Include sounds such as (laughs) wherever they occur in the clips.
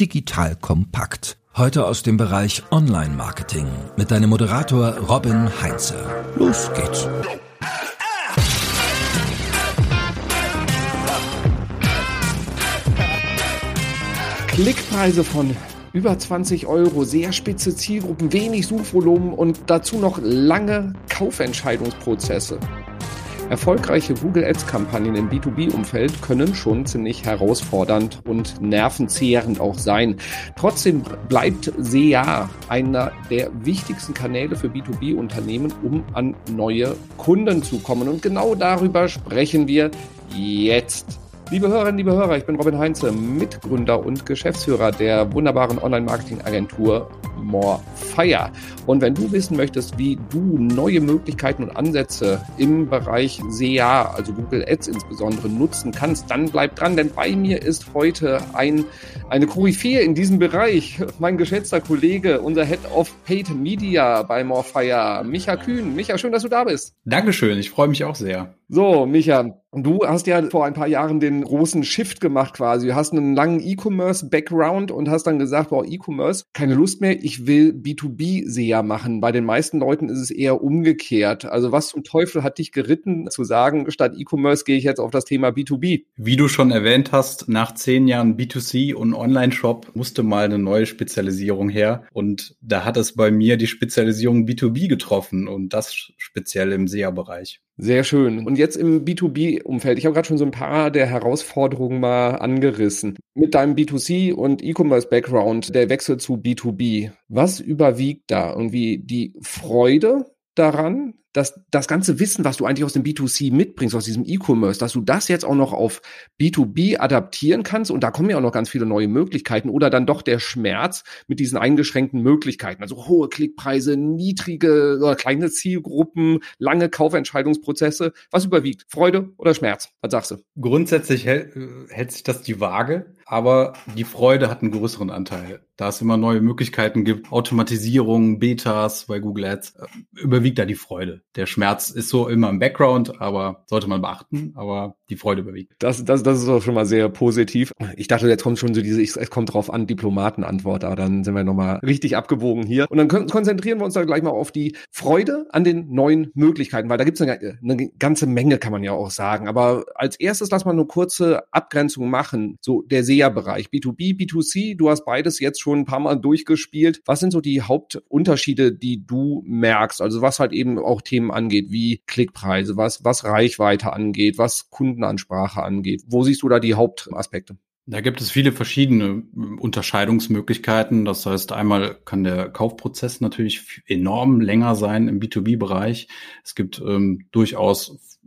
digital kompakt. Heute aus dem Bereich Online-Marketing mit deinem Moderator Robin Heinze. Los geht's. Klickpreise von über 20 Euro, sehr spitze Zielgruppen, wenig Suchvolumen und dazu noch lange Kaufentscheidungsprozesse. Erfolgreiche Google Ads-Kampagnen im B2B-Umfeld können schon ziemlich herausfordernd und nervenzehrend auch sein. Trotzdem bleibt SEA einer der wichtigsten Kanäle für B2B-Unternehmen, um an neue Kunden zu kommen. Und genau darüber sprechen wir jetzt. Liebe Hörerinnen, liebe Hörer, ich bin Robin Heinze, Mitgründer und Geschäftsführer der wunderbaren Online-Marketing-Agentur Morefire. Und wenn du wissen möchtest, wie du neue Möglichkeiten und Ansätze im Bereich SEA, also Google Ads insbesondere, nutzen kannst, dann bleib dran, denn bei mir ist heute ein, eine Koryphäe in diesem Bereich, mein geschätzter Kollege, unser Head of Paid Media bei Morefire, Micha Kühn. Micha, schön, dass du da bist. Dankeschön, ich freue mich auch sehr. So, Micha, du hast ja vor ein paar Jahren den großen Shift gemacht quasi. Du hast einen langen E-Commerce-Background und hast dann gesagt, boah, E-Commerce, keine Lust mehr, ich will B2B-SEA machen. Bei den meisten Leuten ist es eher umgekehrt. Also was zum Teufel hat dich geritten, zu sagen, statt E-Commerce gehe ich jetzt auf das Thema B2B? Wie du schon erwähnt hast, nach zehn Jahren B2C und Online-Shop musste mal eine neue Spezialisierung her. Und da hat es bei mir die Spezialisierung B2B getroffen und das speziell im SEA-Bereich. Sehr schön. Und jetzt im B2B-Umfeld. Ich habe gerade schon so ein paar der Herausforderungen mal angerissen. Mit deinem B2C und E-Commerce-Background, der Wechsel zu B2B. Was überwiegt da? Irgendwie die Freude daran, dass das ganze Wissen, was du eigentlich aus dem B2C mitbringst, aus diesem E-Commerce, dass du das jetzt auch noch auf B2B adaptieren kannst und da kommen ja auch noch ganz viele neue Möglichkeiten oder dann doch der Schmerz mit diesen eingeschränkten Möglichkeiten, also hohe Klickpreise, niedrige oder kleine Zielgruppen, lange Kaufentscheidungsprozesse. Was überwiegt? Freude oder Schmerz? Was sagst du? Grundsätzlich hält, hält sich das die Waage, aber die Freude hat einen größeren Anteil. Da es immer neue Möglichkeiten gibt, Automatisierung, Betas bei Google Ads, äh, überwiegt da die Freude der Schmerz ist so immer im Background, aber sollte man beachten, aber die Freude überwiegt. Das, das, das ist doch schon mal sehr positiv. Ich dachte, jetzt kommt schon so diese, es kommt drauf an, Diplomatenantwort, aber dann sind wir nochmal richtig abgewogen hier. Und dann konzentrieren wir uns da gleich mal auf die Freude an den neuen Möglichkeiten, weil da gibt es eine, eine ganze Menge, kann man ja auch sagen. Aber als erstes lass mal eine kurze Abgrenzung machen. So der SEA-Bereich, B2B, B2C, du hast beides jetzt schon ein paar Mal durchgespielt. Was sind so die Hauptunterschiede, die du merkst? Also was halt eben auch Themen angeht, wie Klickpreise, was, was Reichweite angeht, was Kundenansprache angeht. Wo siehst du da die Hauptaspekte? Da gibt es viele verschiedene äh, Unterscheidungsmöglichkeiten. Das heißt, einmal kann der Kaufprozess natürlich enorm länger sein im B2B-Bereich. Es gibt ähm, durchaus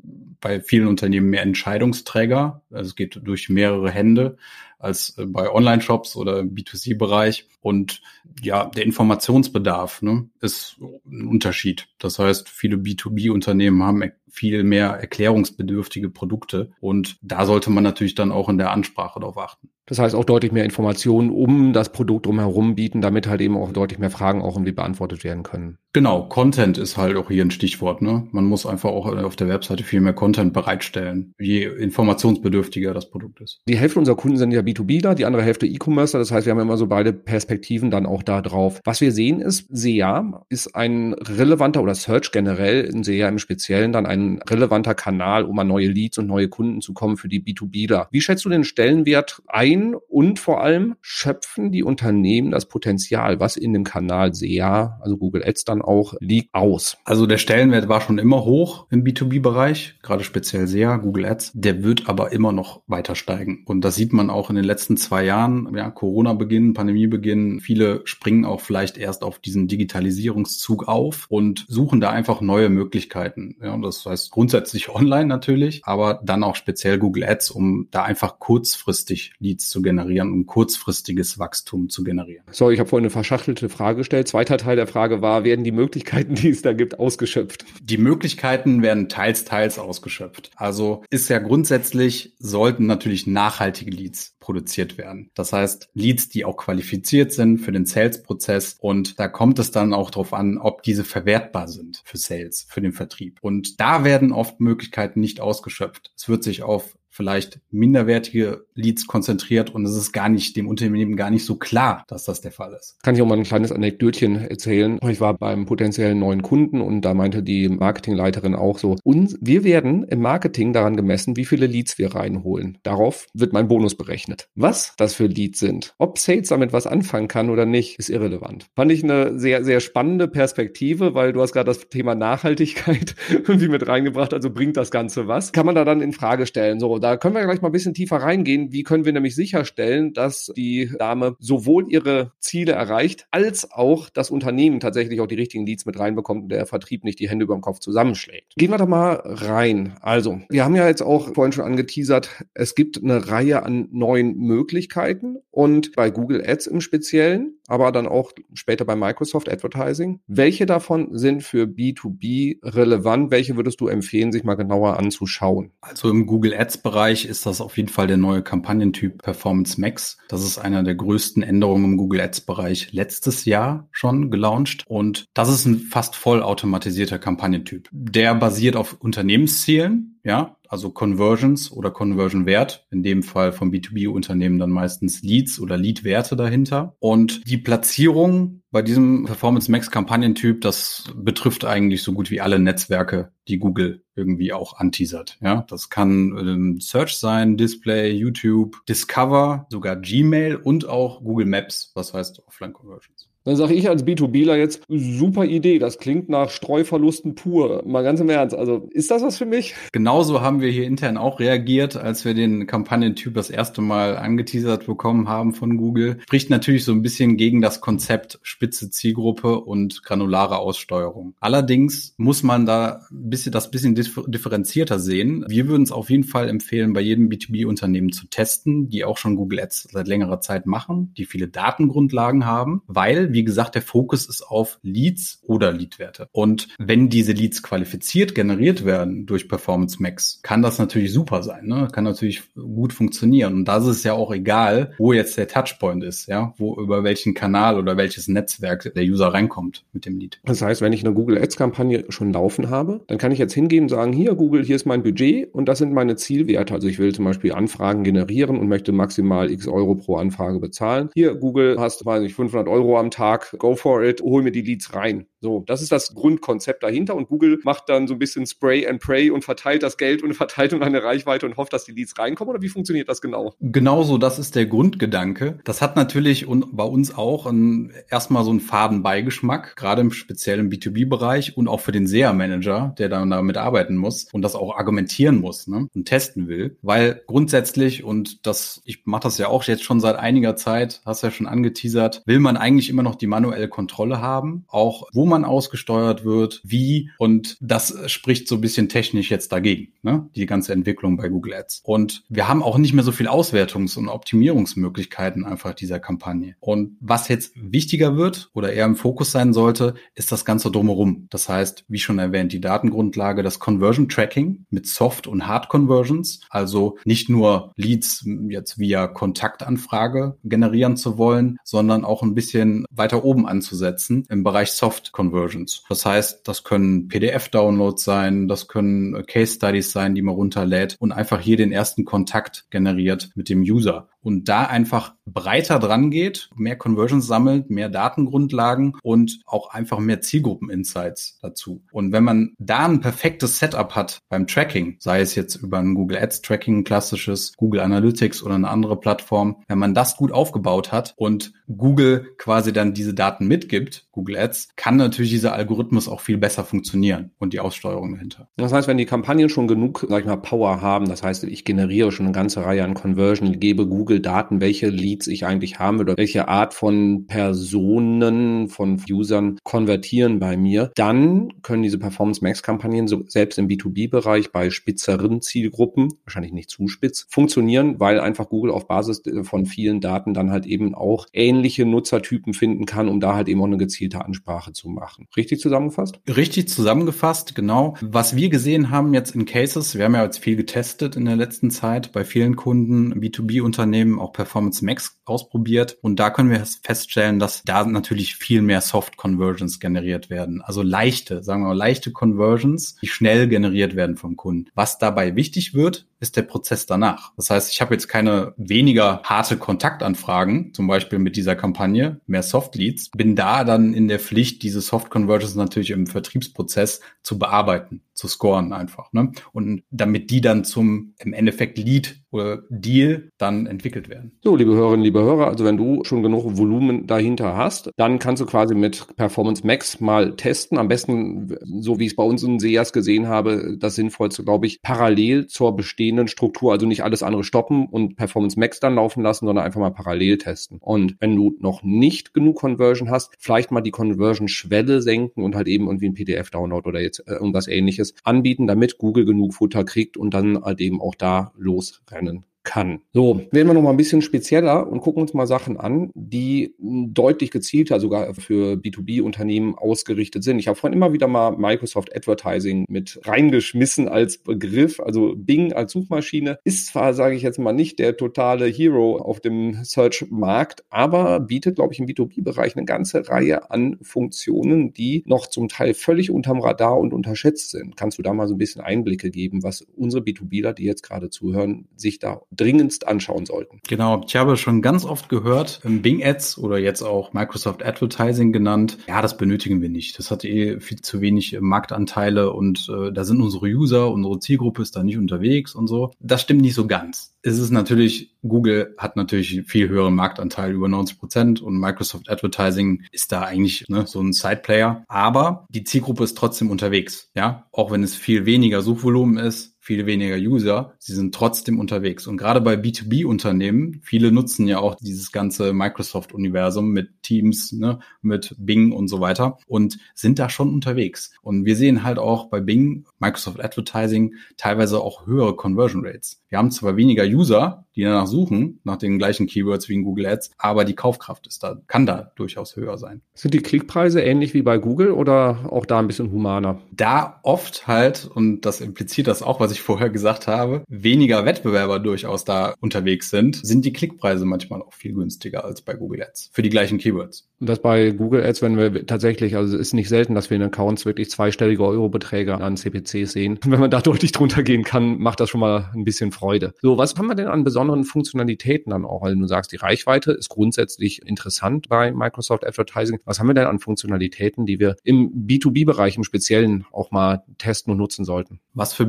bei vielen Unternehmen mehr Entscheidungsträger. Also es geht durch mehrere Hände als äh, bei Online-Shops oder B2C-Bereich. Und ja, der Informationsbedarf ne, ist ein Unterschied. Das heißt, viele B2B-Unternehmen haben viel mehr erklärungsbedürftige Produkte. Und da sollte man natürlich dann auch in der Ansprache darauf achten. Das heißt auch deutlich mehr Informationen um das Produkt drumherum bieten, damit halt eben auch deutlich mehr Fragen auch irgendwie beantwortet werden können. Genau, Content ist halt auch hier ein Stichwort. Ne? Man muss einfach auch auf der Webseite viel mehr Content bereitstellen, je informationsbedürftiger das Produkt ist. Die Hälfte unserer Kunden sind ja B2Bler, die andere Hälfte E-Commercer. Das heißt, wir haben immer so beide Perspektiven dann auch da drauf. Was wir sehen ist, SEA ist ein relevanter oder Search generell, in SEA im Speziellen dann ein relevanter Kanal, um an neue Leads und neue Kunden zu kommen für die B2Bler. Wie schätzt du den Stellenwert ein und vor allem schöpfen die Unternehmen das Potenzial, was in dem Kanal SEA, also Google Ads dann auch liegt, aus? Also der Stellenwert war schon immer hoch im B2B-Bereich, gerade speziell SEA, Google Ads. Der wird aber immer noch weiter steigen. Und das sieht man auch in den letzten zwei Jahren. Ja, Corona-Beginn, Pandemie-Beginn. Viele springen auch vielleicht erst auf diesen Digitalisierungszug auf und suchen da einfach neue Möglichkeiten. Ja, und das heißt grundsätzlich (laughs) online natürlich, aber dann auch speziell Google Ads, um da einfach kurzfristig Leads zu generieren, um kurzfristiges Wachstum zu generieren. So, ich habe vorhin eine verschachtelte Frage gestellt. Zweiter Teil der Frage war, werden die die Möglichkeiten, die es da gibt, ausgeschöpft? Die Möglichkeiten werden teils, teils ausgeschöpft. Also ist ja grundsätzlich, sollten natürlich nachhaltige Leads produziert werden. Das heißt, Leads, die auch qualifiziert sind für den Sales-Prozess und da kommt es dann auch darauf an, ob diese verwertbar sind für Sales, für den Vertrieb. Und da werden oft Möglichkeiten nicht ausgeschöpft. Es wird sich auf vielleicht minderwertige Leads konzentriert und es ist gar nicht dem Unternehmen gar nicht so klar, dass das der Fall ist. Kann ich auch mal ein kleines Anekdötchen erzählen. Ich war beim potenziellen neuen Kunden und da meinte die Marketingleiterin auch so, und wir werden im Marketing daran gemessen, wie viele Leads wir reinholen. Darauf wird mein Bonus berechnet. Was das für Leads sind, ob Sales damit was anfangen kann oder nicht, ist irrelevant. Fand ich eine sehr, sehr spannende Perspektive, weil du hast gerade das Thema Nachhaltigkeit (laughs) irgendwie mit reingebracht, also bringt das Ganze was. Kann man da dann in Frage stellen, so da können wir gleich mal ein bisschen tiefer reingehen. Wie können wir nämlich sicherstellen, dass die Dame sowohl ihre Ziele erreicht, als auch das Unternehmen tatsächlich auch die richtigen Leads mit reinbekommt und der Vertrieb nicht die Hände über dem Kopf zusammenschlägt. Gehen wir da mal rein. Also, wir haben ja jetzt auch vorhin schon angeteasert, es gibt eine Reihe an neuen Möglichkeiten und bei Google Ads im Speziellen, aber dann auch später bei Microsoft Advertising. Welche davon sind für B2B relevant? Welche würdest du empfehlen, sich mal genauer anzuschauen? Also im Google Ads Bereich ist das auf jeden Fall der neue Kampagnentyp Performance Max. Das ist einer der größten Änderungen im Google Ads Bereich letztes Jahr schon gelauncht und das ist ein fast vollautomatisierter Kampagnentyp. Der basiert auf Unternehmenszielen, ja, also Conversions oder Conversion Wert, in dem Fall vom B2B-Unternehmen dann meistens Leads oder Lead-Werte dahinter. Und die Platzierung bei diesem Performance Max Kampagnentyp, das betrifft eigentlich so gut wie alle Netzwerke, die Google irgendwie auch anteasert. Ja, das kann ähm, Search sein, Display, YouTube, Discover, sogar Gmail und auch Google Maps, was heißt Offline Conversions. Dann sage ich als B2Bler jetzt, super Idee, das klingt nach Streuverlusten pur. Mal ganz im Ernst, also ist das was für mich? Genauso haben wir hier intern auch reagiert, als wir den Kampagnentyp das erste Mal angeteasert bekommen haben von Google. Spricht natürlich so ein bisschen gegen das Konzept spitze Zielgruppe und granulare Aussteuerung. Allerdings muss man da ein bisschen, das bisschen differenzierter sehen. Wir würden es auf jeden Fall empfehlen, bei jedem B2B-Unternehmen zu testen, die auch schon Google Ads seit längerer Zeit machen, die viele Datengrundlagen haben, weil wie gesagt, der Fokus ist auf Leads oder Leadwerte. Und wenn diese Leads qualifiziert generiert werden durch Performance Max, kann das natürlich super sein, ne? Kann natürlich gut funktionieren. Und da ist ja auch egal, wo jetzt der Touchpoint ist, ja, wo über welchen Kanal oder welches Netzwerk der User reinkommt mit dem Lead. Das heißt, wenn ich eine Google Ads Kampagne schon laufen habe, dann kann ich jetzt hingehen und sagen, hier Google, hier ist mein Budget und das sind meine Zielwerte. Also ich will zum Beispiel Anfragen generieren und möchte maximal x Euro pro Anfrage bezahlen. Hier Google hast, weiß ich, 500 Euro am Tag Tag, go for it, hol mir die Leads rein. So, das ist das Grundkonzept dahinter und Google macht dann so ein bisschen Spray and Pray und verteilt das Geld und (laughs) verteilt um eine Reichweite und hofft, dass die Leads reinkommen oder wie funktioniert das genau? Genauso, das ist der Grundgedanke. Das hat natürlich und bei uns auch ein, erstmal so einen faden Beigeschmack, gerade im speziellen B2B-Bereich und auch für den SEA-Manager, der dann damit arbeiten muss und das auch argumentieren muss ne, und testen will, weil grundsätzlich und das, ich mache das ja auch jetzt schon seit einiger Zeit, hast ja schon angeteasert, will man eigentlich immer noch die manuelle Kontrolle haben, auch wo man ausgesteuert wird, wie und das spricht so ein bisschen technisch jetzt dagegen, ne? die ganze Entwicklung bei Google Ads. Und wir haben auch nicht mehr so viel Auswertungs- und Optimierungsmöglichkeiten einfach dieser Kampagne. Und was jetzt wichtiger wird oder eher im Fokus sein sollte, ist das Ganze drumherum. Das heißt, wie schon erwähnt, die Datengrundlage, das Conversion Tracking mit Soft- und Hard-Conversions, also nicht nur Leads jetzt via Kontaktanfrage generieren zu wollen, sondern auch ein bisschen weiter oben anzusetzen im Bereich Soft Conversions. Das heißt, das können PDF-Downloads sein, das können Case Studies sein, die man runterlädt und einfach hier den ersten Kontakt generiert mit dem User und da einfach breiter dran geht, mehr Conversions sammelt, mehr Datengrundlagen und auch einfach mehr Zielgruppen-Insights dazu. Und wenn man da ein perfektes Setup hat beim Tracking, sei es jetzt über ein Google Ads Tracking, klassisches Google Analytics oder eine andere Plattform, wenn man das gut aufgebaut hat und Google quasi dann diese Daten mitgibt, Google Ads, kann natürlich dieser Algorithmus auch viel besser funktionieren und die Aussteuerung dahinter. Das heißt, wenn die Kampagnen schon genug, sag ich mal, Power haben, das heißt, ich generiere schon eine ganze Reihe an Conversion, gebe Google Google Daten, welche Leads ich eigentlich haben oder welche Art von Personen, von Usern konvertieren bei mir, dann können diese Performance Max Kampagnen so selbst im B2B-Bereich bei spitzeren Zielgruppen, wahrscheinlich nicht zu spitz, funktionieren, weil einfach Google auf Basis von vielen Daten dann halt eben auch ähnliche Nutzertypen finden kann, um da halt eben auch eine gezielte Ansprache zu machen. Richtig zusammengefasst? Richtig zusammengefasst, genau. Was wir gesehen haben jetzt in Cases, wir haben ja jetzt viel getestet in der letzten Zeit bei vielen Kunden, B2B-Unternehmen, Unternehmen auch Performance Max ausprobiert und da können wir feststellen, dass da natürlich viel mehr Soft Conversions generiert werden. Also leichte, sagen wir mal, leichte Conversions, die schnell generiert werden vom Kunden. Was dabei wichtig wird, ist der Prozess danach. Das heißt, ich habe jetzt keine weniger harte Kontaktanfragen, zum Beispiel mit dieser Kampagne, mehr Soft Leads, bin da dann in der Pflicht, diese Soft Conversions natürlich im Vertriebsprozess zu bearbeiten, zu scoren einfach. Ne? Und damit die dann zum im Endeffekt Lead oder Deal dann entwickelt werden. So, liebe Hörerinnen, liebe Hörer, also wenn du schon genug Volumen dahinter hast, dann kannst du quasi mit Performance Max mal testen. Am besten, so wie ich es bei uns in SEAS gesehen habe, das sinnvollste, glaube ich, parallel zur bestehenden Struktur, also nicht alles andere stoppen und Performance Max dann laufen lassen, sondern einfach mal parallel testen. Und wenn du noch nicht genug Conversion hast, vielleicht mal die Conversion-Schwelle senken und halt eben irgendwie ein PDF-Download oder jetzt äh, irgendwas ähnliches anbieten, damit Google genug Futter kriegt und dann halt eben auch da losrennt lernen kann. So, werden wir noch mal ein bisschen spezieller und gucken uns mal Sachen an, die deutlich gezielter sogar für B2B-Unternehmen ausgerichtet sind. Ich habe vorhin immer wieder mal Microsoft Advertising mit reingeschmissen als Begriff. Also Bing als Suchmaschine ist zwar, sage ich jetzt mal, nicht der totale Hero auf dem Search-Markt, aber bietet, glaube ich, im B2B-Bereich eine ganze Reihe an Funktionen, die noch zum Teil völlig unterm Radar und unterschätzt sind. Kannst du da mal so ein bisschen Einblicke geben, was unsere B2Bler, die jetzt gerade zuhören, sich da dringendst anschauen sollten. Genau, ich habe schon ganz oft gehört, Bing Ads oder jetzt auch Microsoft Advertising genannt, ja, das benötigen wir nicht. Das hat eh viel zu wenig Marktanteile und äh, da sind unsere User, unsere Zielgruppe ist da nicht unterwegs und so. Das stimmt nicht so ganz. Es ist natürlich, Google hat natürlich viel höheren Marktanteil, über 90 Prozent und Microsoft Advertising ist da eigentlich ne, so ein Sideplayer. Aber die Zielgruppe ist trotzdem unterwegs, ja, auch wenn es viel weniger Suchvolumen ist, viel weniger User, sie sind trotzdem unterwegs. Und gerade bei B2B-Unternehmen, viele nutzen ja auch dieses ganze Microsoft-Universum mit Teams, ne, mit Bing und so weiter und sind da schon unterwegs. Und wir sehen halt auch bei Bing, Microsoft Advertising, teilweise auch höhere Conversion Rates. Wir haben zwar weniger User, die danach suchen, nach den gleichen Keywords wie in Google Ads, aber die Kaufkraft ist da, kann da durchaus höher sein. Sind die Klickpreise ähnlich wie bei Google oder auch da ein bisschen humaner? Da oft halt, und das impliziert das auch, was ich vorher gesagt habe, weniger Wettbewerber durchaus da unterwegs sind, sind die Klickpreise manchmal auch viel günstiger als bei Google Ads für die gleichen Keywords. Und das bei Google Ads, wenn wir tatsächlich, also es ist nicht selten, dass wir in Accounts wirklich zweistellige Eurobeträge an CPCs sehen. (laughs) Wenn man da deutlich drunter gehen kann, macht das schon mal ein bisschen Freude. So, was haben wir denn an besonderen Funktionalitäten dann auch? Weil du sagst, die Reichweite ist grundsätzlich interessant bei Microsoft Advertising. Was haben wir denn an Funktionalitäten, die wir im B2B-Bereich im Speziellen auch mal testen und nutzen sollten? Was für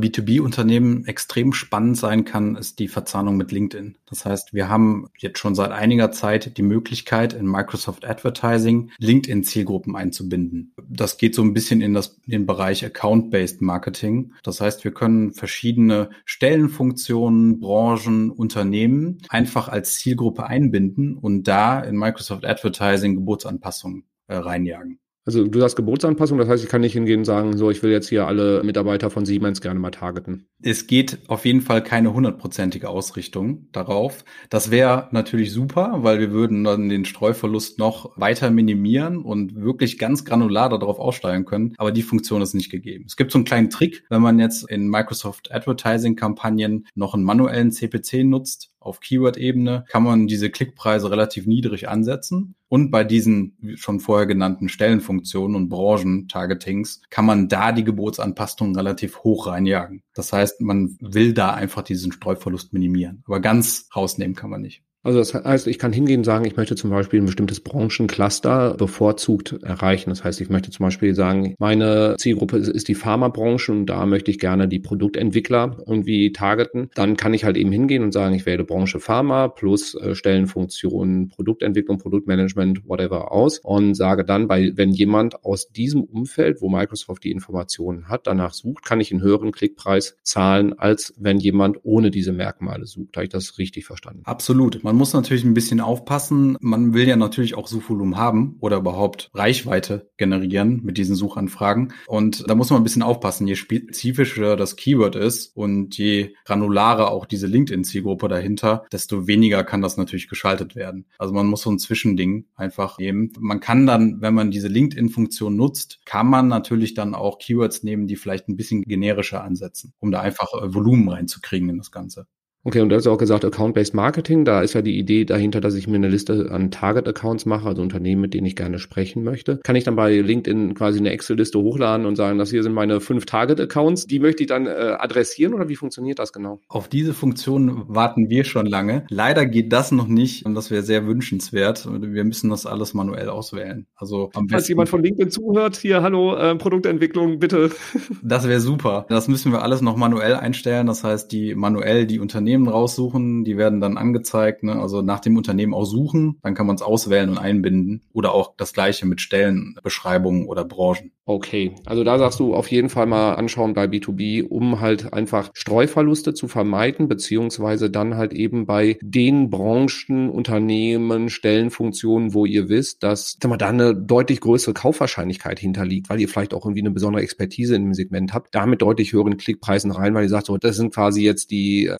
B2B-Unternehmen extrem spannend sein kann, ist die Verzahnung mit LinkedIn. Das heißt, wir haben jetzt schon seit einiger Zeit die Möglichkeit, in Microsoft Advertising LinkedIn-Zielgruppen einzubinden. Das geht so ein bisschen in, das, in den Bereich Account-Based Marketing. Das heißt, wir können verschiedene Stellenfunktionen, Branchen, Unternehmen einfach als Zielgruppe einbinden und da in Microsoft Advertising Geburtsanpassungen äh, reinjagen. Also du sagst Gebotsanpassung, das heißt, ich kann nicht hingehen und sagen, so, ich will jetzt hier alle Mitarbeiter von Siemens gerne mal targeten. Es geht auf jeden Fall keine hundertprozentige Ausrichtung darauf. Das wäre natürlich super, weil wir würden dann den Streuverlust noch weiter minimieren und wirklich ganz granular darauf aussteuern können. Aber die Funktion ist nicht gegeben. Es gibt so einen kleinen Trick, wenn man jetzt in Microsoft Advertising Kampagnen noch einen manuellen CPC nutzt, auf Keyword-Ebene kann man diese Klickpreise relativ niedrig ansetzen. Und bei diesen schon vorher genannten Stellenfunktionen und Branchen-Targetings kann man da die Gebotsanpassung relativ hoch reinjagen. Das heißt, man will da einfach diesen Streuverlust minimieren. Aber ganz rausnehmen kann man nicht. Also das heißt, ich kann hingehen und sagen, ich möchte zum Beispiel ein bestimmtes Branchencluster bevorzugt erreichen. Das heißt, ich möchte zum Beispiel sagen, meine Zielgruppe ist die Pharmabranche und da möchte ich gerne die Produktentwickler irgendwie targeten. Dann kann ich halt eben hingehen und sagen, ich wähle Branche Pharma plus äh, Stellenfunktionen, Produktentwicklung, Produktmanagement, whatever aus und sage dann, bei, wenn jemand aus diesem Umfeld, wo Microsoft die Informationen hat, danach sucht, kann ich einen höheren Klickpreis zahlen, als wenn jemand ohne diese Merkmale sucht. Habe ich das richtig verstanden? Absolut. Man man muss natürlich ein bisschen aufpassen. Man will ja natürlich auch Suchvolumen haben oder überhaupt Reichweite generieren mit diesen Suchanfragen. Und da muss man ein bisschen aufpassen. Je spezifischer das Keyword ist und je granularer auch diese LinkedIn-Zielgruppe dahinter, desto weniger kann das natürlich geschaltet werden. Also man muss so ein Zwischending einfach nehmen. Man kann dann, wenn man diese LinkedIn-Funktion nutzt, kann man natürlich dann auch Keywords nehmen, die vielleicht ein bisschen generischer ansetzen, um da einfach äh, Volumen reinzukriegen in das Ganze. Okay, und du hast auch gesagt, Account-Based Marketing, da ist ja die Idee dahinter, dass ich mir eine Liste an Target-Accounts mache, also Unternehmen, mit denen ich gerne sprechen möchte. Kann ich dann bei LinkedIn quasi eine Excel-Liste hochladen und sagen, das hier sind meine fünf Target-Accounts, die möchte ich dann äh, adressieren oder wie funktioniert das genau? Auf diese Funktion warten wir schon lange. Leider geht das noch nicht und das wäre sehr wünschenswert. Wir müssen das alles manuell auswählen. Also am Falls jemand von LinkedIn zuhört, hier, hallo, äh, Produktentwicklung, bitte. (laughs) Das wäre super. Das müssen wir alles noch manuell einstellen. Das heißt, die manuell die Unternehmen raussuchen, die werden dann angezeigt. Ne? Also nach dem Unternehmen auch suchen, dann kann man es auswählen und einbinden. Oder auch das gleiche mit Stellenbeschreibungen oder Branchen. Okay, also da sagst du auf jeden Fall mal anschauen bei B2B, um halt einfach Streuverluste zu vermeiden, beziehungsweise dann halt eben bei den Branchen, Unternehmen, Stellenfunktionen, wo ihr wisst, dass mal, da eine deutlich größere Kaufwahrscheinlichkeit hinterliegt, weil ihr vielleicht auch irgendwie eine besondere Expertise in dem Segment habt, damit deutlich höheren Klickpreisen rein, weil ihr sagt, so, das sind quasi jetzt die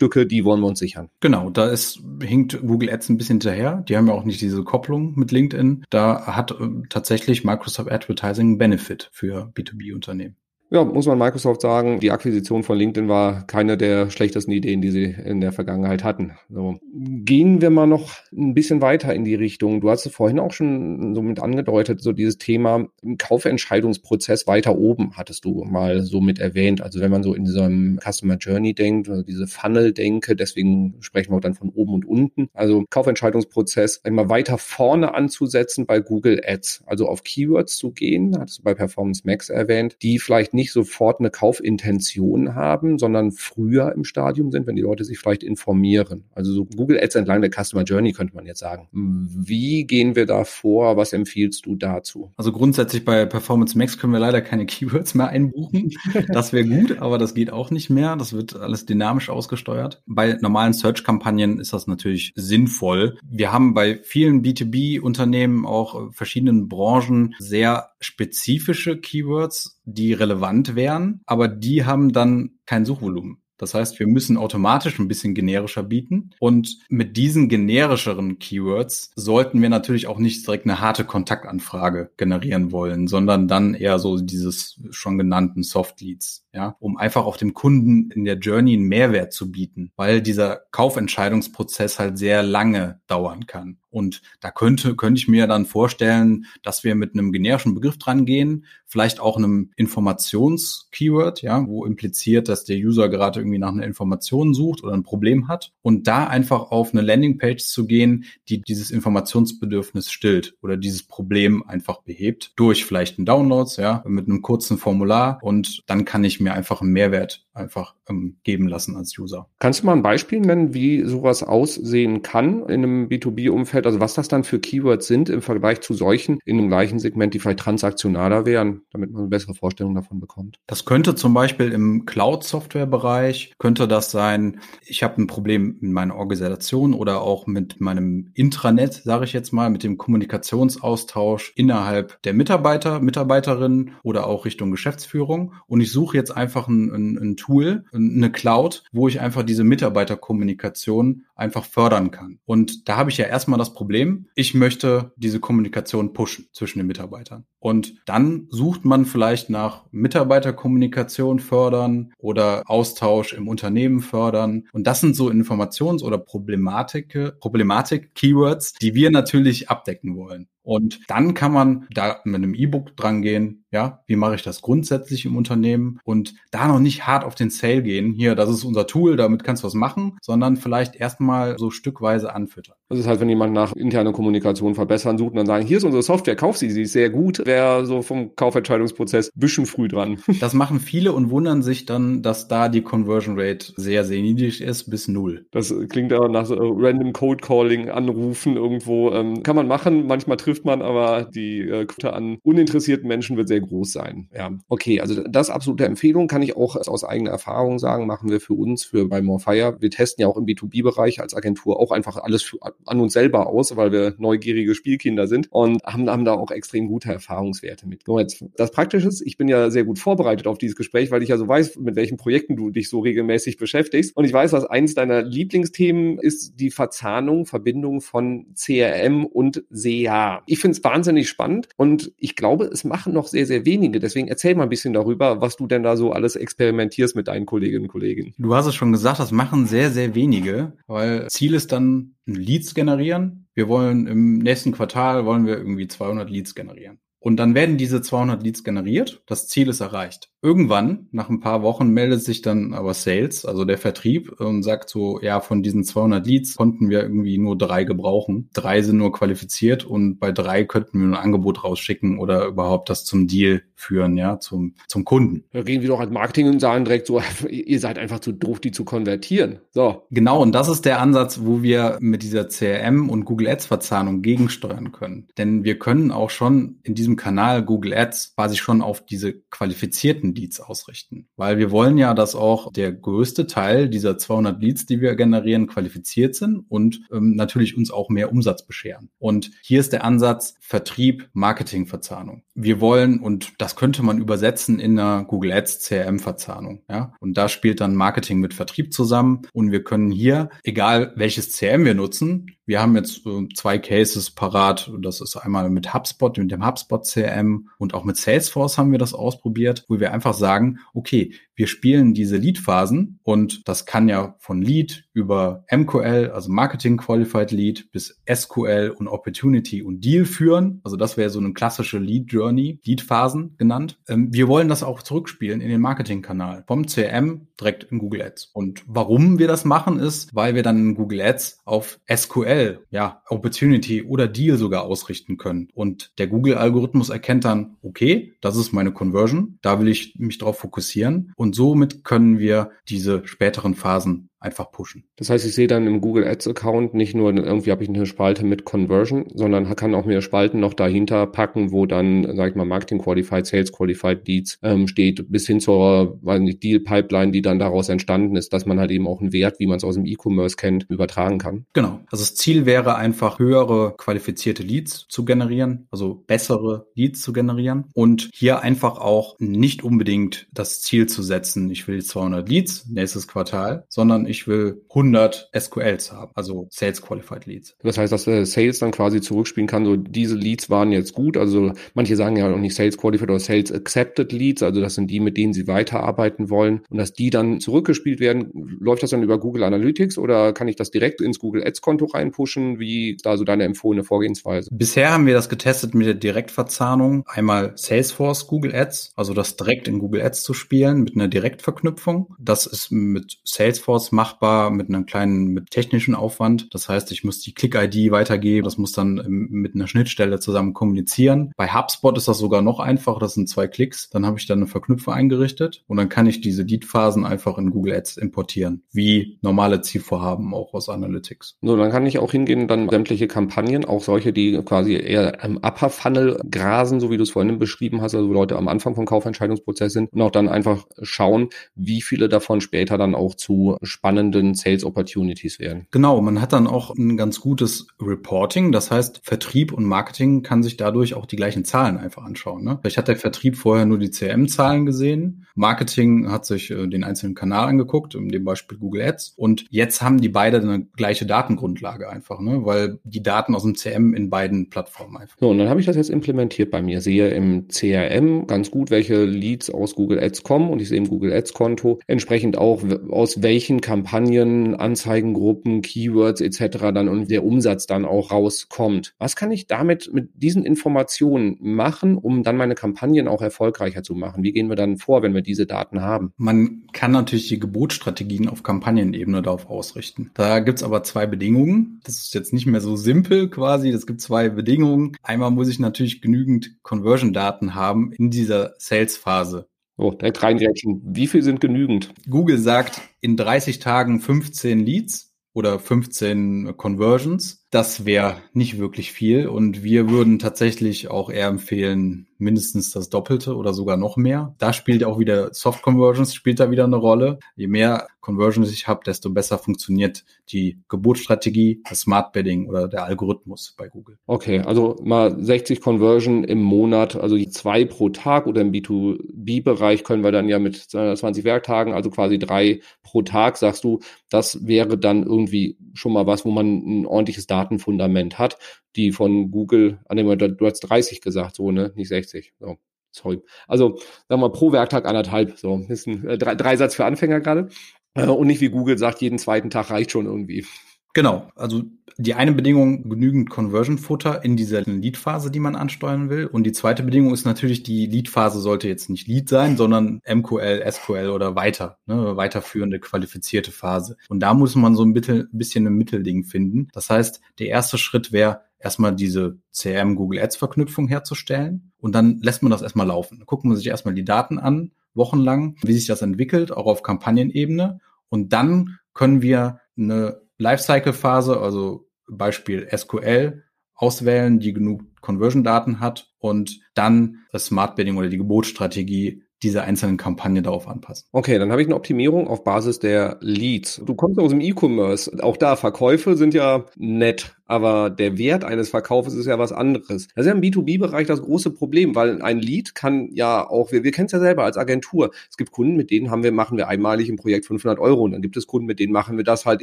Filetstücke, die wollen wir uns sichern. Genau, da ist, hinkt Google Ads ein bisschen hinterher. Die haben ja auch nicht diese Kopplung mit LinkedIn. Da hat äh, tatsächlich Microsoft Advertising Benefit für B2B-Unternehmen. Ja, muss man Microsoft sagen, die Akquisition von LinkedIn war keine der schlechtesten Ideen, die sie in der Vergangenheit hatten. So. Gehen wir mal noch ein bisschen weiter in die Richtung. Du hast es vorhin auch schon so mit angedeutet, so dieses Thema Kaufentscheidungsprozess weiter oben hattest du mal so mit erwähnt. Also wenn man so in diesem Customer Journey denkt, oder diese Funnel denke, deswegen sprechen wir dann von oben und unten. Also Kaufentscheidungsprozess einmal weiter vorne anzusetzen bei Google Ads, also auf Keywords zu gehen, hattest du bei Performance Max erwähnt, die vielleicht nicht sofort eine Kaufintention haben, sondern früher im Stadium sind, wenn die Leute sich vielleicht informieren. Also so Google Ads entlang der Customer Journey könnte man jetzt sagen. Wie gehen wir da vor? Was empfiehlst du dazu? Also grundsätzlich bei Performance Max können wir leider keine (laughs) Keywords mehr einbuchen. Das wäre gut, aber das geht auch nicht mehr. Das wird alles dynamisch ausgesteuert. Bei normalen Search-Kampagnen ist das natürlich sinnvoll. Wir haben bei vielen B2B-Unternehmen auch verschiedenen Branchen sehr spezifische Keywords, die relevant wären, aber die haben dann kein Suchvolumen. Das heißt, wir müssen automatisch ein bisschen generischer bieten. Und mit diesen generischeren Keywords sollten wir natürlich auch nicht direkt eine harte Kontaktanfrage generieren wollen, sondern dann eher so dieses schon genannten Soft Leads, ja, um einfach auf dem Kunden in der Journey einen Mehrwert zu bieten, weil dieser Kaufentscheidungsprozess halt sehr lange dauern kann. Und da könnte, könnte ich mir dann vorstellen, dass wir mit einem generischen Begriff dran gehen, vielleicht auch einem Informations-Keyword, ja, wo impliziert, dass der User gerade irgendwie nach einer Information sucht oder ein Problem hat und da einfach auf eine Landingpage zu gehen, die dieses Informationsbedürfnis stillt oder dieses Problem einfach behebt durch vielleicht einen Downloads, ja, mit einem kurzen Formular und dann kann ich mir einfach einen Mehrwert einfach ähm, geben lassen als User. Kannst du mal ein Beispiel nennen, wie sowas aussehen kann in einem B2B-Umfeld? Also was das dann für Keywords sind im Vergleich zu solchen in einem gleichen Segment, die vielleicht transaktionaler wären, damit man eine bessere Vorstellung davon bekommt? Das könnte zum Beispiel im Cloud-Software-Bereich, könnte das sein, ich habe ein Problem in meiner Organisation oder auch mit meinem Intranet, sage ich jetzt mal, mit dem Kommunikationsaustausch innerhalb der Mitarbeiter, Mitarbeiterinnen oder auch Richtung Geschäftsführung. Und ich suche jetzt einfach ein, ein, ein Tool, eine Cloud, wo ich einfach diese Mitarbeiterkommunikation einfach fördern kann. Und da habe ich ja erstmal das Problem, ich möchte diese Kommunikation pushen zwischen den Mitarbeitern. Und dann sucht man vielleicht nach Mitarbeiterkommunikation fördern oder Austausch im Unternehmen fördern. Und das sind so Informations- oder Problematik, Problematik, Keywords, die wir natürlich abdecken wollen. Und dann kann man da mit einem E-Book dran gehen, ja, wie mache ich das grundsätzlich im Unternehmen und da noch nicht hart auf den Sale gehen, hier, das ist unser Tool, damit kannst du was machen, sondern vielleicht erstmal so stückweise anfüttern. Das ist halt, wenn jemand nach interner Kommunikation verbessern sucht und dann sagen, hier ist unsere Software, kauf sie, sie ist sehr gut, wäre so vom Kaufentscheidungsprozess bisschen früh dran. (laughs) Das machen viele und wundern sich dann, dass da die Conversion Rate sehr, sehr niedrig ist, bis null. Das klingt aber nach so random Code Calling, Anrufen irgendwo. Ähm, kann man machen, manchmal trifft man, aber die äh, Quote an uninteressierten Menschen wird sehr groß sein. Ja, okay, also das absolute Empfehlung kann ich auch aus eigener Erfahrung sagen, machen wir für uns, für bei Morfire. Wir testen ja auch im B2B-Bereich als Agentur auch einfach alles für, an uns selber aus, weil wir neugierige Spielkinder sind und haben, haben da auch extrem gute Erfahrungswerte mit. So, jetzt das Praktische ist, ich bin ja sehr gut vorbereitet auf dieses Gespräch, weil ich ja so weiß, mit welchen Projekten du dich so regelmäßig beschäftigst. Und ich weiß, was eins deiner Lieblingsthemen ist, die Verzahnung, Verbindung von CRM und SEA. Ich finde es wahnsinnig spannend und ich glaube, es machen noch sehr, sehr wenige. Deswegen erzähl mal ein bisschen darüber, was du denn da so alles experimentierst mit deinen Kolleginnen und Kollegen. Du hast es schon gesagt, das machen sehr, sehr wenige, weil Ziel ist dann Leads generieren. Wir wollen im nächsten Quartal wollen wir irgendwie 200 Leads generieren. Und dann werden diese 200 Leads generiert. Das Ziel ist erreicht. Irgendwann, nach ein paar Wochen, meldet sich dann aber Sales, also der Vertrieb, und sagt so, ja, von diesen 200 Leads konnten wir irgendwie nur drei gebrauchen. Drei sind nur qualifiziert und bei drei könnten wir ein Angebot rausschicken oder überhaupt das zum Deal führen, ja, zum, zum Kunden. Da gehen wir doch als Marketing und sagen direkt so, (laughs) ihr seid einfach zu doof, die zu konvertieren. So. Genau, und das ist der Ansatz, wo wir mit dieser CRM und Google Ads Verzahnung gegensteuern können. Denn wir können auch schon in diesem Kanal Google Ads quasi schon auf diese qualifizierten Leads ausrichten. Weil wir wollen ja, dass auch der größte Teil dieser 200 Leads, die wir generieren, qualifiziert sind und ähm, natürlich uns auch mehr Umsatz bescheren. Und hier ist der Ansatz Vertrieb, Marketing-Verzahnung. Wir wollen, und das könnte man übersetzen in einer Google Ads CRM-Verzahnung. Ja? Und da spielt dann Marketing mit Vertrieb zusammen. Und wir können hier, egal welches CRM wir nutzen, wir haben jetzt äh, zwei Cases parat. Das ist einmal mit HubSpot, mit dem HubSpot CRM und auch mit Salesforce haben wir das ausprobiert, wo wir einfach sagen, okay, wir spielen diese Lead-Phasen und das kann ja von Lead über MQL, also Marketing Qualified Lead, bis SQL und Opportunity und Deal führen. Also das wäre so eine klassische Lead Journey, Lead-Phasen genannt. Ähm, wir wollen das auch zurückspielen in den Marketing-Kanal vom CRM direkt in Google Ads. Und warum wir das machen ist, weil wir dann in Google Ads auf SQL, ja, Opportunity oder Deal sogar ausrichten können. Und der Google-Algorithmus erkennt dann, okay, das ist meine Conversion, da will ich mich drauf fokussieren. Und somit können wir diese späteren Phasen einfach pushen. Das heißt, ich sehe dann im Google Ads Account nicht nur irgendwie habe ich eine Spalte mit Conversion, sondern kann auch mir Spalten noch dahinter packen, wo dann, sage ich mal, Marketing Qualified, Sales Qualified Leads ähm, steht, bis hin zur weiß nicht, Deal Pipeline, die dann daraus entstanden ist, dass man halt eben auch einen Wert, wie man es aus dem E-Commerce kennt, übertragen kann. Genau. Also das Ziel wäre einfach höhere qualifizierte Leads zu generieren, also bessere Leads zu generieren und hier einfach auch nicht unbedingt das Ziel zu setzen, ich will 200 Leads nächstes Quartal, sondern ich will 100 SQLs haben, also Sales Qualified Leads. Das heißt, dass äh, Sales dann quasi zurückspielen kann, so diese Leads waren jetzt gut, also manche sagen ja auch nicht Sales Qualified oder Sales Accepted Leads, also das sind die, mit denen sie weiterarbeiten wollen und dass die dann zurückgespielt werden. Läuft das dann über Google Analytics oder kann ich das direkt ins Google Ads Konto reinpushen? Wie da so deine empfohlene Vorgehensweise? Bisher haben wir das getestet mit der Direktverzahnung. Einmal Salesforce Google Ads, also das direkt in Google Ads zu spielen mit einer Direktverknüpfung. Das ist mit Salesforce machbar mit einem kleinen mit technischen Aufwand. Das heißt, ich muss die Click-ID weitergeben. Das muss dann mit einer Schnittstelle zusammen kommunizieren. Bei HubSpot ist das sogar noch einfacher. Das sind zwei Klicks. Dann habe ich dann eine Verknüpfung eingerichtet und dann kann ich diese Lead-Phasen einfach in Google Ads importieren, wie normale Zielvorhaben auch aus Analytics. So, dann kann ich auch hingehen, dann sämtliche Kampagnen, auch solche, die quasi eher im Upper Funnel grasen, so wie du es vorhin beschrieben hast, also Leute am Anfang vom Kaufentscheidungsprozess sind und auch dann einfach schauen, wie viele davon später dann auch zu spannenden spannenden Sales Opportunities werden. Genau, man hat dann auch ein ganz gutes Reporting. Das heißt, Vertrieb und Marketing kann sich dadurch auch die gleichen Zahlen einfach anschauen. Ne? Vielleicht hat der Vertrieb vorher nur die CRM-Zahlen gesehen. Marketing hat sich äh, den einzelnen Kanal angeguckt, in dem Beispiel Google Ads. Und jetzt haben die beide eine gleiche Datengrundlage einfach, ne? weil die Daten aus dem CRM in beiden Plattformen einfach. So, und dann habe ich das jetzt implementiert bei mir. Sehe im CRM ganz gut, welche Leads aus Google Ads kommen und ich sehe im Google Ads Konto entsprechend auch, aus welchen Kanälen Kampagnen, Anzeigengruppen, Keywords etc. dann und der Umsatz dann auch rauskommt. Was kann ich damit mit diesen Informationen machen, um dann meine Kampagnen auch erfolgreicher zu machen? Wie gehen wir dann vor, wenn wir diese Daten haben? Man kann natürlich die Gebotsstrategien auf Kampagnenebene darauf ausrichten. Da gibt's aber zwei Bedingungen. Das ist jetzt nicht mehr so simpel quasi. Es gibt zwei Bedingungen. Einmal muss ich natürlich genügend Conversion-Daten haben in dieser Sales-Phase. Oh, direkt reingrätschen. Wie viel sind genügend? Google sagt in 30 Tagen 15 Leads oder 15 Conversions. Das wäre nicht wirklich viel und wir würden tatsächlich auch eher empfehlen, mindestens das Doppelte oder sogar noch mehr. Da spielt auch wieder Soft Conversions spielt da wieder eine Rolle. Je mehr Conversions ich habe, desto besser funktioniert die Geburtsstrategie, das Smart Bidding oder der Algorithmus bei Google. Okay, also mal 60 Conversion im Monat, also zwei pro Tag oder im B2B-Bereich können wir dann ja mit 20 Werktagen, also quasi drei pro Tag, sagst du, das wäre dann irgendwie schon mal was, wo man ein ordentliches Datenfundament hat die von Google, an dem du hast 30 gesagt, so, ne, nicht 60. So. sorry. Also, sagen wir pro Werktag anderthalb. So, ist ein äh, drei, Satz für Anfänger gerade. Äh, und nicht wie Google sagt, jeden zweiten Tag reicht schon irgendwie. Genau, also die eine Bedingung genügend Conversion-Futter in dieser Lead-Phase, die man ansteuern will. Und die zweite Bedingung ist natürlich, die Lead-Phase sollte jetzt nicht Lead sein, sondern MQL, SQL oder weiter, ne, weiterführende qualifizierte Phase. Und da muss man so ein bisschen ein Mittelding finden. Das heißt, der erste Schritt wäre, erstmal diese CRM Google Ads Verknüpfung herzustellen und dann lässt man das erstmal laufen. Dann guckt man sich erstmal die Daten an, wochenlang, wie sich das entwickelt, auch auf Kampagnenebene. Und dann können wir eine Lifecycle-Phase, also Beispiel SQL, auswählen, die genug Conversion-Daten hat und dann das Smart Bidding oder die Gebotsstrategie diese einzelnen Kampagnen darauf anpassen. Okay, dann habe ich eine Optimierung auf Basis der Leads. Du kommst aus dem E-Commerce. Auch da, Verkäufe sind ja nett, aber der Wert eines Verkaufes ist ja was anderes. Das ist ja im B2B-Bereich das große Problem, weil ein Lead kann ja auch, wir, wir kennen es ja selber als Agentur. Es gibt Kunden, mit denen haben wir, machen wir einmalig im Projekt 500 Euro und dann gibt es Kunden, mit denen machen wir das halt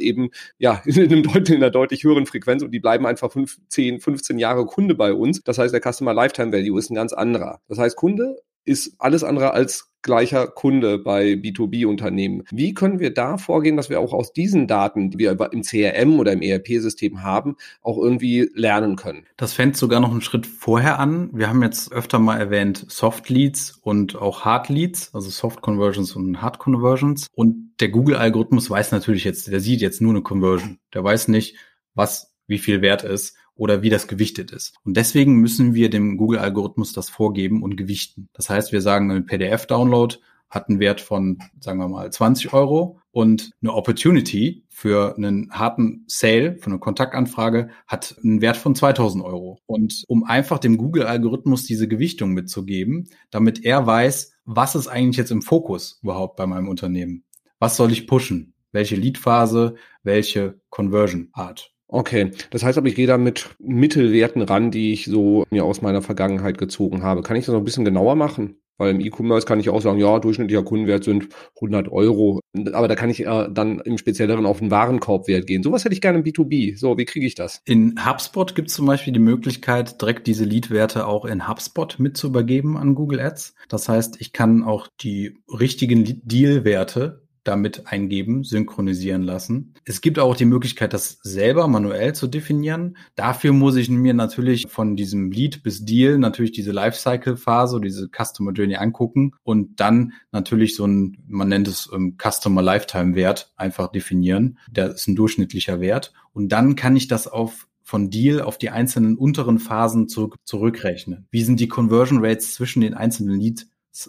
eben, ja, (laughs) in, einem in einer deutlich höheren Frequenz und die bleiben einfach 15, 15 Jahre Kunde bei uns. Das heißt, der Customer Lifetime Value ist ein ganz anderer. Das heißt, Kunde ist alles andere als gleicher Kunde bei B2B-Unternehmen. Wie können wir da vorgehen, dass wir auch aus diesen Daten, die wir im CRM oder im ERP-System haben, auch irgendwie lernen können? Das fängt sogar noch einen Schritt vorher an. Wir haben jetzt öfter mal erwähnt Soft Leads und auch Hard Leads, also Soft Conversions und Hard Conversions. Und der Google-Algorithmus weiß natürlich jetzt, der sieht jetzt nur eine Conversion. Der weiß nicht, was wie viel wert ist oder wie das gewichtet ist. Und deswegen müssen wir dem Google-Algorithmus das vorgeben und gewichten. Das heißt, wir sagen, ein PDF-Download hat einen Wert von, sagen wir mal, 20 Euro und eine Opportunity für einen harten Sale, für eine Kontaktanfrage hat einen Wert von 2000 Euro. Und um einfach dem Google-Algorithmus diese Gewichtung mitzugeben, damit er weiß, was ist eigentlich jetzt im Fokus überhaupt bei meinem Unternehmen? Was soll ich pushen? Welche Lead-Phase? Welche Conversion-Art? Okay, das heißt aber, ich gehe da mit Mittelwerten ran, die ich so mir aus meiner Vergangenheit gezogen habe. Kann ich das noch ein bisschen genauer machen? Weil im E-Commerce kann ich auch sagen, ja, durchschnittlicher Kundenwert sind 100 Euro. Aber da kann ich äh, dann im Spezielleren auf den Warenkorbwert gehen. Sowas hätte ich gerne im B2B. So, wie kriege ich das? In HubSpot gibt es zum Beispiel die Möglichkeit, direkt diese Lead-Werte auch in HubSpot mit zu übergeben an Google Ads. Das heißt, ich kann auch die richtigen Deal-Werte damit eingeben, synchronisieren lassen. Es gibt auch die Möglichkeit, das selber manuell zu definieren. Dafür muss ich mir natürlich von diesem Lead bis Deal natürlich diese Lifecycle-Phase, diese Customer Journey angucken und dann natürlich so ein, man nennt es um, ähm, Customer Lifetime Wert einfach definieren. Der ist ein durchschnittlicher Wert. Und dann kann ich das auf von Deal auf die einzelnen unteren Phasen zurück, zurückrechnen. Wie sind die Conversion Rates zwischen den einzelnen Lead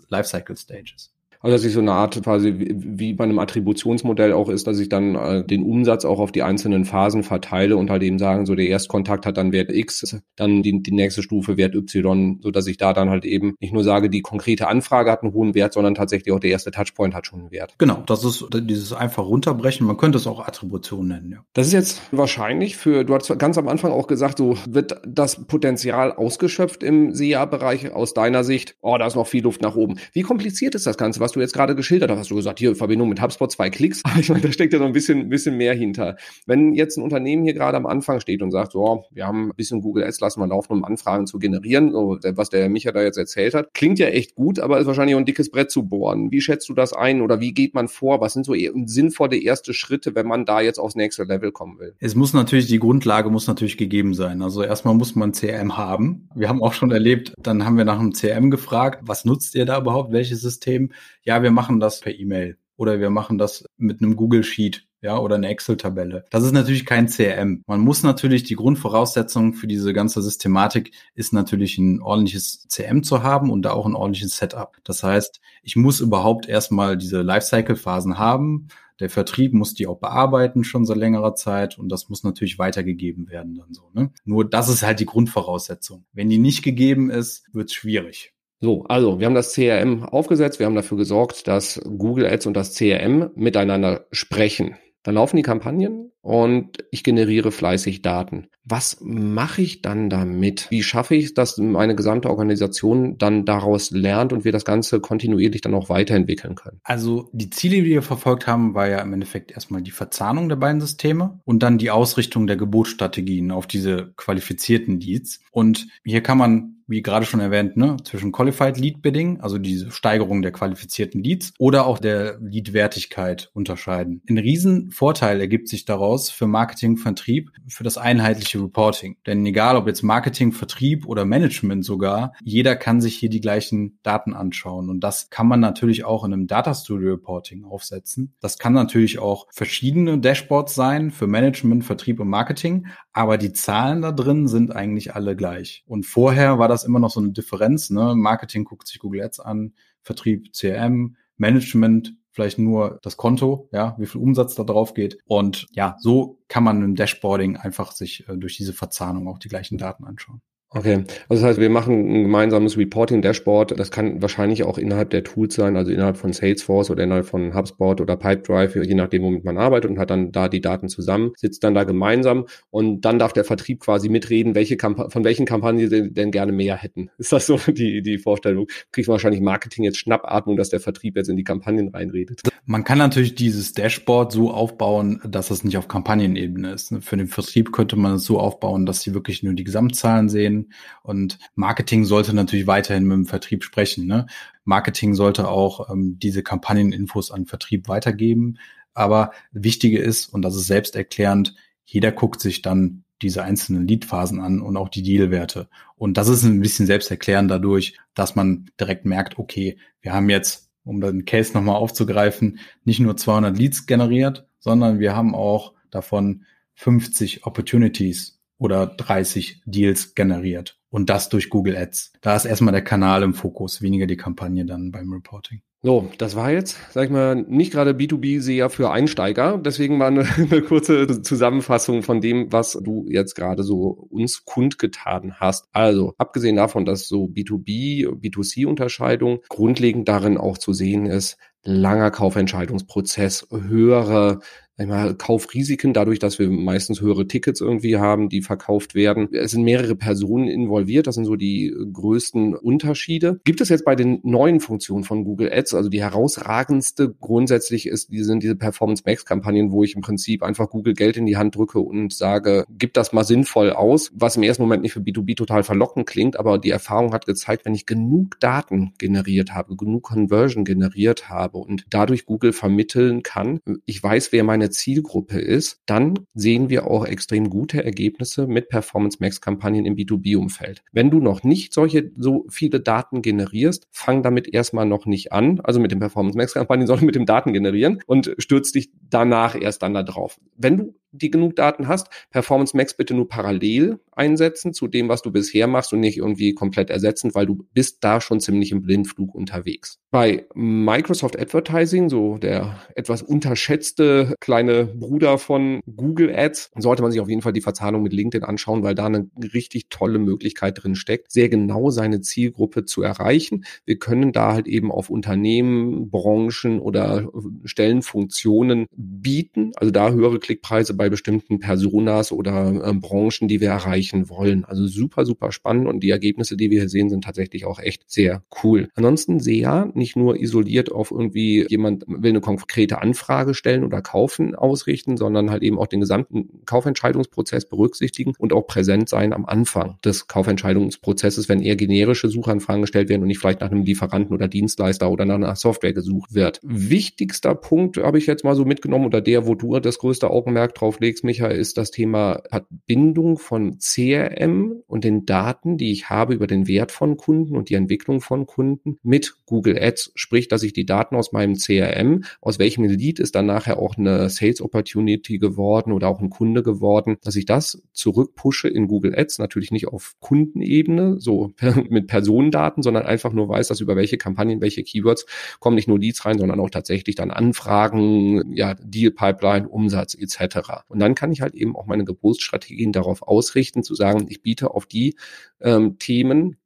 Lifecycle Stages? Also dass ich so eine Art quasi wie bei einem Attributionsmodell auch ist, dass ich dann äh, den Umsatz auch auf die einzelnen Phasen verteile und halt eben sagen, so der Erstkontakt hat dann Wert X, dann die, die nächste Stufe Wert Y, so dass ich da dann halt eben nicht nur sage, die konkrete Anfrage hat einen hohen Wert, sondern tatsächlich auch der erste Touchpoint hat schon einen Wert. Genau, das ist dieses einfach runterbrechen. Man könnte es auch Attribution nennen, ja. Das ist jetzt wahrscheinlich für, du hast ganz am Anfang auch gesagt, so wird das Potenzial ausgeschöpft im SEA-Bereich aus deiner Sicht. Oh, da ist noch viel Luft nach oben. Wie kompliziert ist das Ganze? Was was du jetzt gerade geschildert hast, hast du gesagt, hier Verbindung mit HubSpot, zwei Klicks. Aber (laughs) ich meine, da steckt ja noch ein bisschen, bisschen mehr hinter. Wenn jetzt ein Unternehmen hier gerade am Anfang steht und sagt, so, wir haben ein bisschen Google Ads lassen wir laufen, um Anfragen zu generieren, so, was der Micha da jetzt erzählt hat, klingt ja echt gut, aber ist wahrscheinlich auch ein dickes Brett zu bohren. Wie schätzt du das ein oder wie geht man vor? Was sind so sinnvolle erste Schritte, wenn man da jetzt aufs nächste Level kommen will? Es muss natürlich, die Grundlage muss natürlich gegeben sein. Also erstmal muss man CRM haben. Wir haben auch schon erlebt, dann haben wir nach einem CRM gefragt, was nutzt ihr da überhaupt, welches System? Ja, wir machen das per E-Mail oder wir machen das mit einem Google Sheet, ja, oder eine Excel-Tabelle. Das ist natürlich kein CRM. Man muss natürlich die Grundvoraussetzung für diese ganze Systematik ist natürlich ein ordentliches CRM zu haben und da auch ein ordentliches Setup. Das heißt, ich muss überhaupt erstmal diese Lifecycle-Phasen haben. Der Vertrieb muss die auch bearbeiten schon seit längerer Zeit und das muss natürlich weitergegeben werden dann so. Ne? Nur das ist halt die Grundvoraussetzung. Wenn die nicht gegeben ist, wird schwierig. So, also wir haben das CRM aufgesetzt, wir haben dafür gesorgt, dass Google Ads und das CRM miteinander sprechen. Dann laufen die Kampagnen und ich generiere fleißig Daten. Was mache ich dann damit? Wie schaffe ich, dass meine gesamte Organisation dann daraus lernt und wir das Ganze kontinuierlich dann auch weiterentwickeln können? Also die Ziele, die wir verfolgt haben, war ja im Endeffekt erstmal die Verzahnung der beiden Systeme und dann die Ausrichtung der Gebotsstrategien auf diese qualifizierten Leads. Und hier kann man wie gerade schon erwähnt, ne, zwischen Qualified Lead Bidding, also diese Steigerung der qualifizierten Leads, oder auch der Lead-Wertigkeit unterscheiden. Ein Riesenvorteil ergibt sich daraus für Marketing, Vertrieb, für das einheitliche Reporting. Denn egal ob jetzt Marketing, Vertrieb oder Management sogar, jeder kann sich hier die gleichen Daten anschauen. Und das kann man natürlich auch in einem Data Studio Reporting aufsetzen. Das kann natürlich auch verschiedene Dashboards sein für Management, Vertrieb und Marketing, aber die Zahlen da drin sind eigentlich alle gleich. Und vorher war das immer noch so eine Differenz. Ne? Marketing guckt sich Google Ads an, Vertrieb CRM, Management vielleicht nur das Konto, ja, wie viel Umsatz da drauf geht. Und ja, so kann man im Dashboarding einfach sich äh, durch diese Verzahnung auch die gleichen Daten anschauen. Okay, also das heißt, wir machen ein gemeinsames Reporting-Dashboard. Das kann wahrscheinlich auch innerhalb der Tools sein, also innerhalb von Salesforce oder innerhalb von HubSpot oder Pipedrive, je nachdem, womit man arbeitet und hat dann da die Daten zusammen, sitzt dann da gemeinsam und dann darf der Vertrieb quasi mitreden, welche von welchen Kampagnen sie denn gerne mehr hätten. (laughs) Ist das so die, die Vorstellung? Kriegt wahrscheinlich Marketing jetzt Schnappatmung, dass der Vertrieb jetzt in die Kampagnen reinredet? Man kann natürlich dieses Dashboard so aufbauen, dass es nicht auf Kampagnenebene ist. Für den Vertrieb könnte man es so aufbauen, dass sie wirklich nur die Gesamtzahlen sehen und Marketing sollte natürlich weiterhin mit dem Vertrieb sprechen. Ne? Marketing sollte auch ähm, diese Kampagneninfos an Vertrieb weitergeben. Aber wichtige ist, und das ist selbsterklärend, jeder guckt sich dann diese einzelnen Leadphasen an und auch die Dealwerte. Und das ist ein bisschen selbsterklärend dadurch, dass man direkt merkt, okay, wir haben jetzt, um den Case nochmal aufzugreifen, nicht nur 200 Leads generiert, sondern wir haben auch davon 50 Opportunities oder 30 Deals generiert. Und das durch Google Ads. Da ist erstmal der Kanal im Fokus, weniger die Kampagne dann beim Reporting. So, das war jetzt, sag ich mal, nicht gerade B2B-Seher für Einsteiger. Deswegen mal eine, (laughs) eine, kurze Zusammenfassung von dem, was du jetzt gerade so uns kundgetan hast. Also, abgesehen davon, dass so B2B, B2C-Unterscheidung grundlegend darin auch zu sehen ist, langer Kaufentscheidungsprozess, höhere einmal Kaufrisiken, dadurch, dass wir meistens höhere Tickets irgendwie haben, die verkauft werden. Es sind mehrere Personen involviert, das sind so die größten Unterschiede. Gibt es jetzt bei den neuen Funktionen von Google Ads, also die herausragendste grundsätzlich ist, die sind diese Performance Max Kampagnen, wo ich im Prinzip einfach Google Geld in die Hand drücke und sage, gib das mal sinnvoll aus, was im ersten Moment nicht für B2B total verlockend klingt, aber die Erfahrung hat gezeigt, wenn ich genug Daten generiert habe, genug Conversion generiert habe und dadurch Google vermitteln kann, ich weiß, wer meine Zielgruppe ist, dann sehen wir auch extrem gute Ergebnisse mit Performance Max Kampagnen im B2B-Umfeld. Wenn du noch nicht solche so viele Daten generierst, fang damit erstmal noch nicht an, also mit den Performance Max Kampagnen, (laughs) sondern mit dem Daten generieren und stürzt dich danach erst dann da drauf. Wenn du die genug Daten hast, Performance Max bitte nur parallel einsetzen zu dem, was du bisher machst und nicht irgendwie komplett ersetzen, weil du bist da schon ziemlich im Blindflug unterwegs. Bei Microsoft Advertising, so der etwas unterschätzte kleine Bruder von Google Ads, sollte man sich auf jeden Fall die Verzahnung mit LinkedIn anschauen, weil da eine richtig tolle Möglichkeit drin steckt, sehr genau seine Zielgruppe zu erreichen. Wir können da halt eben auf Unternehmen, Branchen oder Stellenfunktionen bieten, also da höhere Klickpreise bei bestimmten Personas oder äh, Branchen, die wir erreichen wollen. Also super, super spannend und die Ergebnisse, die wir hier sehen, sind tatsächlich auch echt sehr cool. Ansonsten SEA nicht nur isoliert auf irgendwie jemand will eine konkrete Anfrage stellen oder kaufen ausrichten, sondern halt eben auch den gesamten Kaufentscheidungsprozess berücksichtigen und auch präsent sein am Anfang des Kaufentscheidungsprozesses, wenn eher generische Suchanfragen gestellt werden und nicht vielleicht nach einem Lieferanten oder Dienstleister oder nach einer Software gesucht wird. Wichtigster Punkt habe ich jetzt mal so mitgenommen oder der, wo du das größte Augenmerk drauf drauf legst, Micha, ist das Thema Verbindung von CRM und den Daten, die ich habe über den Wert von Kunden und die Entwicklung von Kunden mit Google Ads. Sprich, dass ich die Daten aus meinem CRM, aus welchem Lead ist dann nachher auch eine Sales Opportunity geworden oder auch ein Kunde geworden, dass ich das zurückpushe in Google Ads, natürlich nicht auf Kundenebene, so (laughs) mit Personendaten, sondern einfach nur weiß, dass über welche Kampagnen, welche Keywords kommen nicht nur Leads rein, sondern auch tatsächlich dann Anfragen, ja, Deal Pipeline, Umsatz etc. Und dann kann ich halt eben auch meine Geburtsstrategien darauf ausrichten, zu sagen, ich biete auf die ähm, Themen,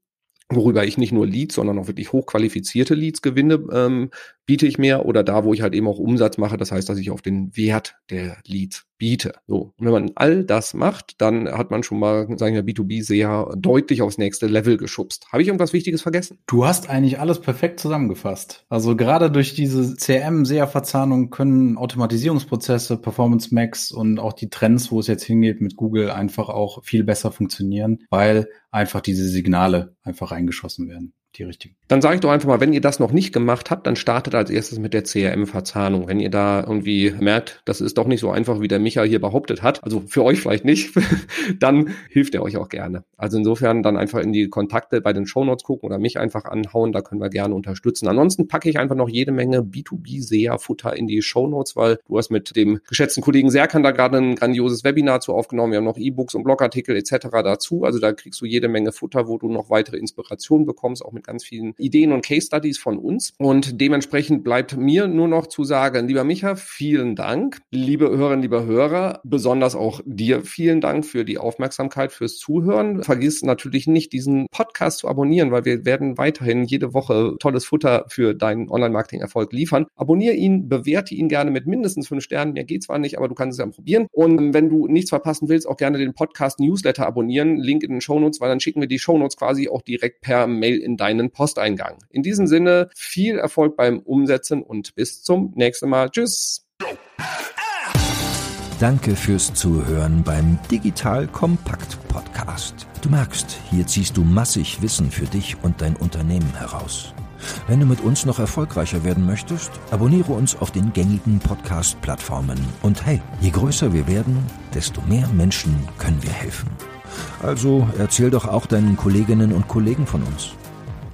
worüber ich nicht nur Leads, sondern auch wirklich hochqualifizierte Leads gewinne, ähm, biete ich mehr oder da, wo ich halt eben auch Umsatz mache. Das heißt, dass ich auf den Wert der Leads biete. So. Und wenn man all das macht, dann hat man schon mal, sagen wir, B2B sehr deutlich aufs nächste Level geschubst. Habe ich irgendwas Wichtiges vergessen? Du hast eigentlich alles perfekt zusammengefasst. Also gerade durch diese CRM-SEA-Verzahnung können Automatisierungsprozesse, Performance Max und auch die Trends, wo es jetzt hingeht mit Google, einfach auch viel besser funktionieren, weil einfach diese Signale einfach reingeschossen werden die richtigen. Dann sage ich doch einfach mal, wenn ihr das noch nicht gemacht habt, dann startet als erstes mit der CRM-Verzahnung. Wenn ihr da irgendwie merkt, das ist doch nicht so einfach, wie der Micha hier behauptet hat, also für euch vielleicht nicht, (laughs) dann hilft er euch auch gerne. Also insofern dann einfach in die Kontakte bei den Shownotes gucken oder mich einfach anhauen, da können wir gerne unterstützen. Ansonsten packe ich einfach noch jede Menge B2B-SEA-Futter in die Shownotes, weil du hast mit dem geschätzten Kollegen Serkan da gerade ein grandioses Webinar zu aufgenommen. Wir haben noch E-Books und Blogartikel etc. dazu. Also da kriegst du jede Menge Futter, wo du noch weitere Inspirationen bekommst, auch mit ganz vielen Ideen und Case Studies von uns. Und dementsprechend bleibt mir nur noch zu sagen, lieber Micha, vielen Dank. Liebe Hörerinnen, lieber Hörer, besonders auch dir vielen Dank für die Aufmerksamkeit, fürs Zuhören. Vergiss natürlich nicht, diesen Podcast zu abonnieren, weil wir werden weiterhin jede Woche tolles Futter für deinen Online-Marketing-Erfolg liefern. Abonniere ihn, bewerte ihn gerne mit mindestens fünf Sternen. Mir geht zwar nicht, aber du kannst es ja probieren. Und wenn du nichts verpassen willst, auch gerne den Podcast Newsletter abonnieren. Link in den Shownotes, weil dann schicken wir die Shownotes quasi auch direkt per Mail in dein deinen Posteingang. In diesem Sinne viel Erfolg beim Umsetzen und bis zum nächsten Mal. Tschüss. Danke fürs Zuhören beim Digital Kompakt Podcast. Du merkst, hier ziehst du massig Wissen für dich und dein Unternehmen heraus. Wenn du mit uns noch erfolgreicher werden möchtest, abonniere uns auf den gängigen Podcast-Plattformen. Und hey, je größer wir werden, desto mehr Menschen können wir helfen. Also erzähl doch auch deinen Kolleginnen und Kollegen von uns.